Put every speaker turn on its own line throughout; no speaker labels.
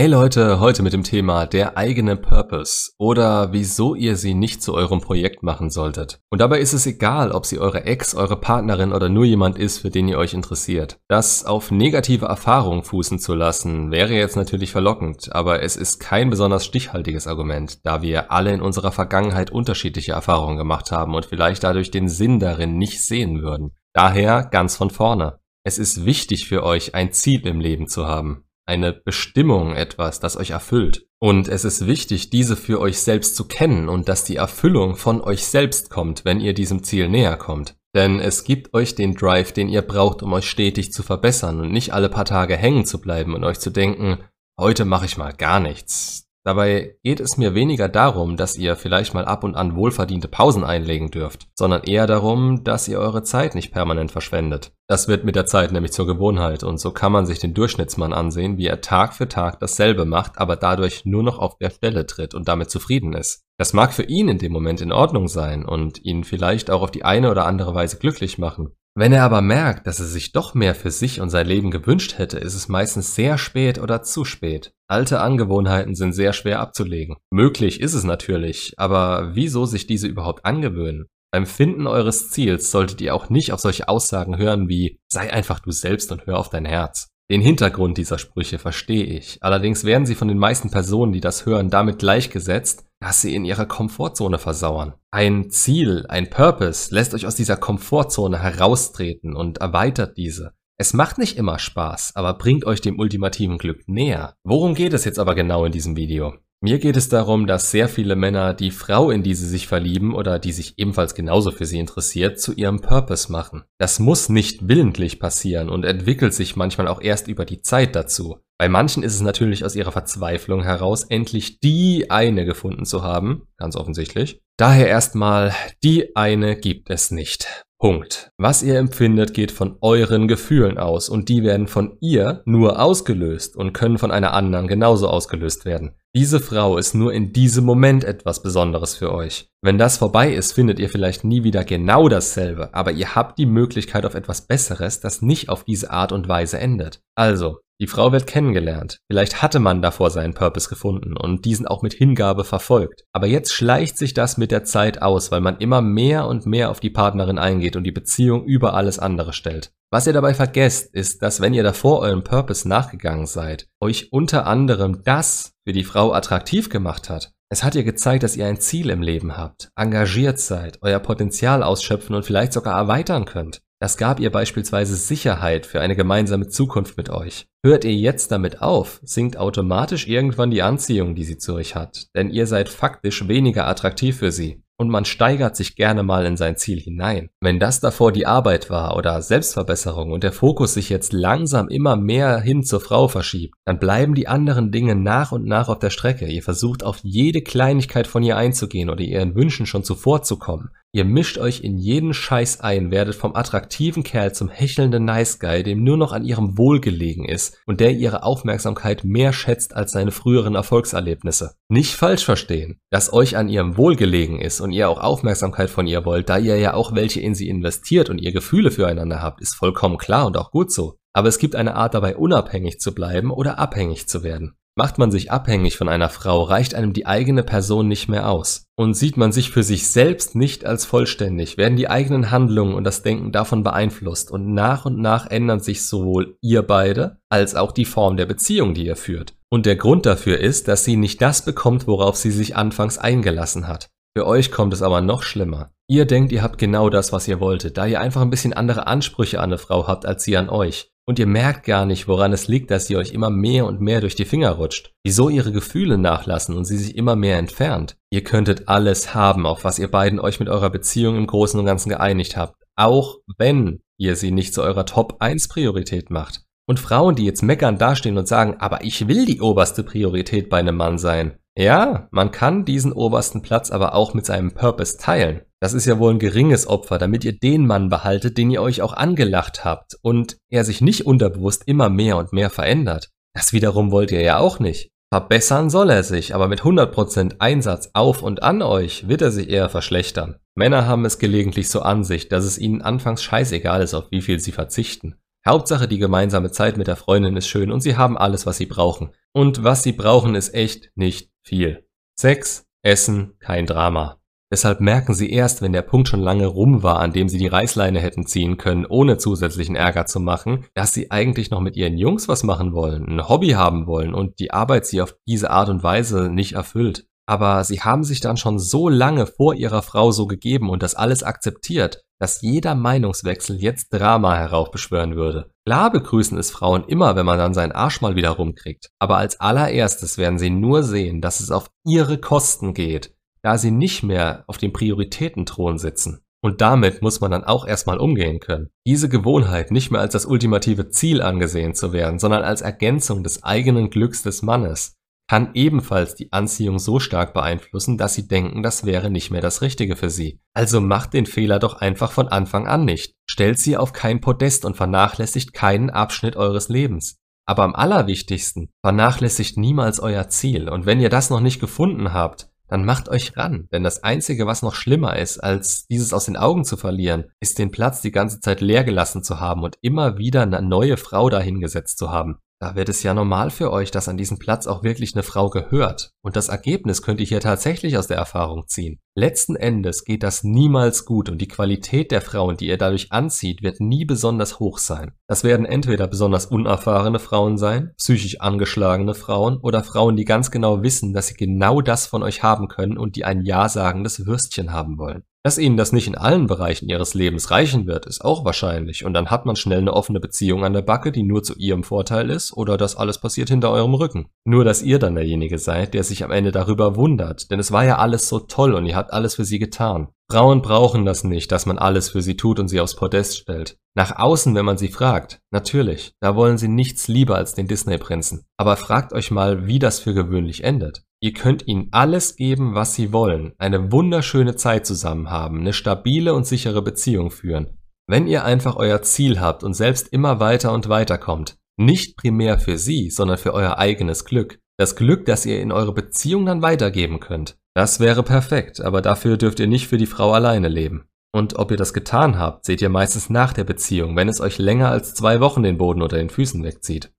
Hey Leute, heute mit dem Thema der eigene Purpose oder wieso ihr sie nicht zu eurem Projekt machen solltet. Und dabei ist es egal, ob sie eure Ex, eure Partnerin oder nur jemand ist, für den ihr euch interessiert. Das auf negative Erfahrungen fußen zu lassen, wäre jetzt natürlich verlockend, aber es ist kein besonders stichhaltiges Argument, da wir alle in unserer Vergangenheit unterschiedliche Erfahrungen gemacht haben und vielleicht dadurch den Sinn darin nicht sehen würden. Daher ganz von vorne. Es ist wichtig für euch, ein Ziel im Leben zu haben eine Bestimmung, etwas, das euch erfüllt. Und es ist wichtig, diese für euch selbst zu kennen und dass die Erfüllung von euch selbst kommt, wenn ihr diesem Ziel näher kommt. Denn es gibt euch den Drive, den ihr braucht, um euch stetig zu verbessern und nicht alle paar Tage hängen zu bleiben und euch zu denken, heute mache ich mal gar nichts. Dabei geht es mir weniger darum, dass ihr vielleicht mal ab und an wohlverdiente Pausen einlegen dürft, sondern eher darum, dass ihr eure Zeit nicht permanent verschwendet. Das wird mit der Zeit nämlich zur Gewohnheit und so kann man sich den Durchschnittsmann ansehen, wie er Tag für Tag dasselbe macht, aber dadurch nur noch auf der Stelle tritt und damit zufrieden ist. Das mag für ihn in dem Moment in Ordnung sein und ihn vielleicht auch auf die eine oder andere Weise glücklich machen. Wenn er aber merkt, dass er sich doch mehr für sich und sein Leben gewünscht hätte, ist es meistens sehr spät oder zu spät. Alte Angewohnheiten sind sehr schwer abzulegen. Möglich ist es natürlich, aber wieso sich diese überhaupt angewöhnen? Beim Finden eures Ziels solltet ihr auch nicht auf solche Aussagen hören wie sei einfach du selbst und hör auf dein Herz. Den Hintergrund dieser Sprüche verstehe ich, allerdings werden sie von den meisten Personen, die das hören, damit gleichgesetzt, dass sie in ihrer Komfortzone versauern. Ein Ziel, ein Purpose lässt euch aus dieser Komfortzone heraustreten und erweitert diese. Es macht nicht immer Spaß, aber bringt euch dem ultimativen Glück näher. Worum geht es jetzt aber genau in diesem Video? Mir geht es darum, dass sehr viele Männer die Frau, in die sie sich verlieben oder die sich ebenfalls genauso für sie interessiert, zu ihrem Purpose machen. Das muss nicht willentlich passieren und entwickelt sich manchmal auch erst über die Zeit dazu. Bei manchen ist es natürlich aus ihrer Verzweiflung heraus, endlich die eine gefunden zu haben, ganz offensichtlich. Daher erstmal, die eine gibt es nicht. Punkt. Was ihr empfindet, geht von euren Gefühlen aus und die werden von ihr nur ausgelöst und können von einer anderen genauso ausgelöst werden. Diese Frau ist nur in diesem Moment etwas Besonderes für euch. Wenn das vorbei ist, findet ihr vielleicht nie wieder genau dasselbe, aber ihr habt die Möglichkeit auf etwas Besseres, das nicht auf diese Art und Weise endet. Also, die Frau wird kennengelernt. Vielleicht hatte man davor seinen Purpose gefunden und diesen auch mit Hingabe verfolgt. Aber jetzt schleicht sich das mit der Zeit aus, weil man immer mehr und mehr auf die Partnerin eingeht und die Beziehung über alles andere stellt. Was ihr dabei vergesst, ist, dass wenn ihr davor eurem Purpose nachgegangen seid, euch unter anderem das für die Frau attraktiv gemacht hat. Es hat ihr gezeigt, dass ihr ein Ziel im Leben habt, engagiert seid, euer Potenzial ausschöpfen und vielleicht sogar erweitern könnt. Das gab ihr beispielsweise Sicherheit für eine gemeinsame Zukunft mit euch. Hört ihr jetzt damit auf, sinkt automatisch irgendwann die Anziehung, die sie zu euch hat, denn ihr seid faktisch weniger attraktiv für sie und man steigert sich gerne mal in sein Ziel hinein. Wenn das davor die Arbeit war oder Selbstverbesserung und der Fokus sich jetzt langsam immer mehr hin zur Frau verschiebt, dann bleiben die anderen Dinge nach und nach auf der Strecke. Ihr versucht auf jede Kleinigkeit von ihr einzugehen oder ihren Wünschen schon zuvorzukommen. Ihr mischt euch in jeden Scheiß ein, werdet vom attraktiven Kerl zum hechelnden Nice Guy, dem nur noch an ihrem Wohl gelegen ist und der ihre Aufmerksamkeit mehr schätzt als seine früheren Erfolgserlebnisse. Nicht falsch verstehen, dass euch an ihrem Wohl gelegen ist und ihr auch Aufmerksamkeit von ihr wollt, da ihr ja auch welche in sie investiert und ihr Gefühle füreinander habt, ist vollkommen klar und auch gut so. Aber es gibt eine Art dabei unabhängig zu bleiben oder abhängig zu werden. Macht man sich abhängig von einer Frau, reicht einem die eigene Person nicht mehr aus. Und sieht man sich für sich selbst nicht als vollständig, werden die eigenen Handlungen und das Denken davon beeinflusst und nach und nach ändern sich sowohl ihr beide als auch die Form der Beziehung, die ihr führt. Und der Grund dafür ist, dass sie nicht das bekommt, worauf sie sich anfangs eingelassen hat. Für euch kommt es aber noch schlimmer. Ihr denkt, ihr habt genau das, was ihr wolltet, da ihr einfach ein bisschen andere Ansprüche an eine Frau habt als sie an euch. Und ihr merkt gar nicht, woran es liegt, dass sie euch immer mehr und mehr durch die Finger rutscht. Wieso ihre Gefühle nachlassen und sie sich immer mehr entfernt. Ihr könntet alles haben, auf was ihr beiden euch mit eurer Beziehung im Großen und Ganzen geeinigt habt. Auch wenn ihr sie nicht zu eurer Top 1 Priorität macht. Und Frauen, die jetzt meckern dastehen und sagen, aber ich will die oberste Priorität bei einem Mann sein. Ja, man kann diesen obersten Platz aber auch mit seinem Purpose teilen. Das ist ja wohl ein geringes Opfer, damit ihr den Mann behaltet, den ihr euch auch angelacht habt und er sich nicht unterbewusst immer mehr und mehr verändert. Das wiederum wollt ihr ja auch nicht. Verbessern soll er sich, aber mit 100% Einsatz auf und an euch wird er sich eher verschlechtern. Männer haben es gelegentlich so an sich, dass es ihnen anfangs scheißegal ist, auf wie viel sie verzichten. Hauptsache die gemeinsame Zeit mit der Freundin ist schön und sie haben alles, was sie brauchen. Und was sie brauchen, ist echt nicht viel. Sex, Essen, kein Drama. Deshalb merken sie erst, wenn der Punkt schon lange rum war, an dem sie die Reißleine hätten ziehen können, ohne zusätzlichen Ärger zu machen, dass sie eigentlich noch mit ihren Jungs was machen wollen, ein Hobby haben wollen und die Arbeit sie auf diese Art und Weise nicht erfüllt. Aber sie haben sich dann schon so lange vor ihrer Frau so gegeben und das alles akzeptiert, dass jeder Meinungswechsel jetzt Drama heraufbeschwören würde. Klar begrüßen es Frauen immer, wenn man dann seinen Arsch mal wieder rumkriegt. Aber als allererstes werden sie nur sehen, dass es auf ihre Kosten geht da sie nicht mehr auf dem Prioritätenthron sitzen. Und damit muss man dann auch erstmal umgehen können. Diese Gewohnheit nicht mehr als das ultimative Ziel angesehen zu werden, sondern als Ergänzung des eigenen Glücks des Mannes, kann ebenfalls die Anziehung so stark beeinflussen, dass sie denken, das wäre nicht mehr das Richtige für sie. Also macht den Fehler doch einfach von Anfang an nicht. Stellt sie auf kein Podest und vernachlässigt keinen Abschnitt eures Lebens. Aber am allerwichtigsten, vernachlässigt niemals euer Ziel. Und wenn ihr das noch nicht gefunden habt, dann macht euch ran, denn das Einzige, was noch schlimmer ist, als dieses aus den Augen zu verlieren, ist den Platz die ganze Zeit leer gelassen zu haben und immer wieder eine neue Frau dahingesetzt zu haben. Da wird es ja normal für euch, dass an diesen Platz auch wirklich eine Frau gehört. Und das Ergebnis könnt ihr hier tatsächlich aus der Erfahrung ziehen. Letzten Endes geht das niemals gut und die Qualität der Frauen, die ihr dadurch anzieht, wird nie besonders hoch sein. Das werden entweder besonders unerfahrene Frauen sein, psychisch angeschlagene Frauen oder Frauen, die ganz genau wissen, dass sie genau das von euch haben können und die ein Ja sagendes Würstchen haben wollen. Dass ihnen das nicht in allen Bereichen ihres Lebens reichen wird, ist auch wahrscheinlich, und dann hat man schnell eine offene Beziehung an der Backe, die nur zu ihrem Vorteil ist, oder das alles passiert hinter eurem Rücken. Nur, dass ihr dann derjenige seid, der sich am Ende darüber wundert, denn es war ja alles so toll und ihr habt alles für sie getan. Frauen brauchen das nicht, dass man alles für sie tut und sie aufs Podest stellt. Nach außen, wenn man sie fragt, natürlich, da wollen sie nichts lieber als den Disney-Prinzen. Aber fragt euch mal, wie das für gewöhnlich endet. Ihr könnt ihnen alles geben, was sie wollen, eine wunderschöne Zeit zusammen haben, eine stabile und sichere Beziehung führen. Wenn ihr einfach euer Ziel habt und selbst immer weiter und weiter kommt, nicht primär für sie, sondern für euer eigenes Glück, das Glück, das ihr in eure Beziehung dann weitergeben könnt, das wäre perfekt, aber dafür dürft ihr nicht für die Frau alleine leben. Und ob ihr das getan habt, seht ihr meistens nach der Beziehung, wenn es euch länger als zwei Wochen den Boden unter den Füßen wegzieht.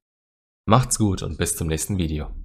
Macht's gut und bis zum nächsten Video.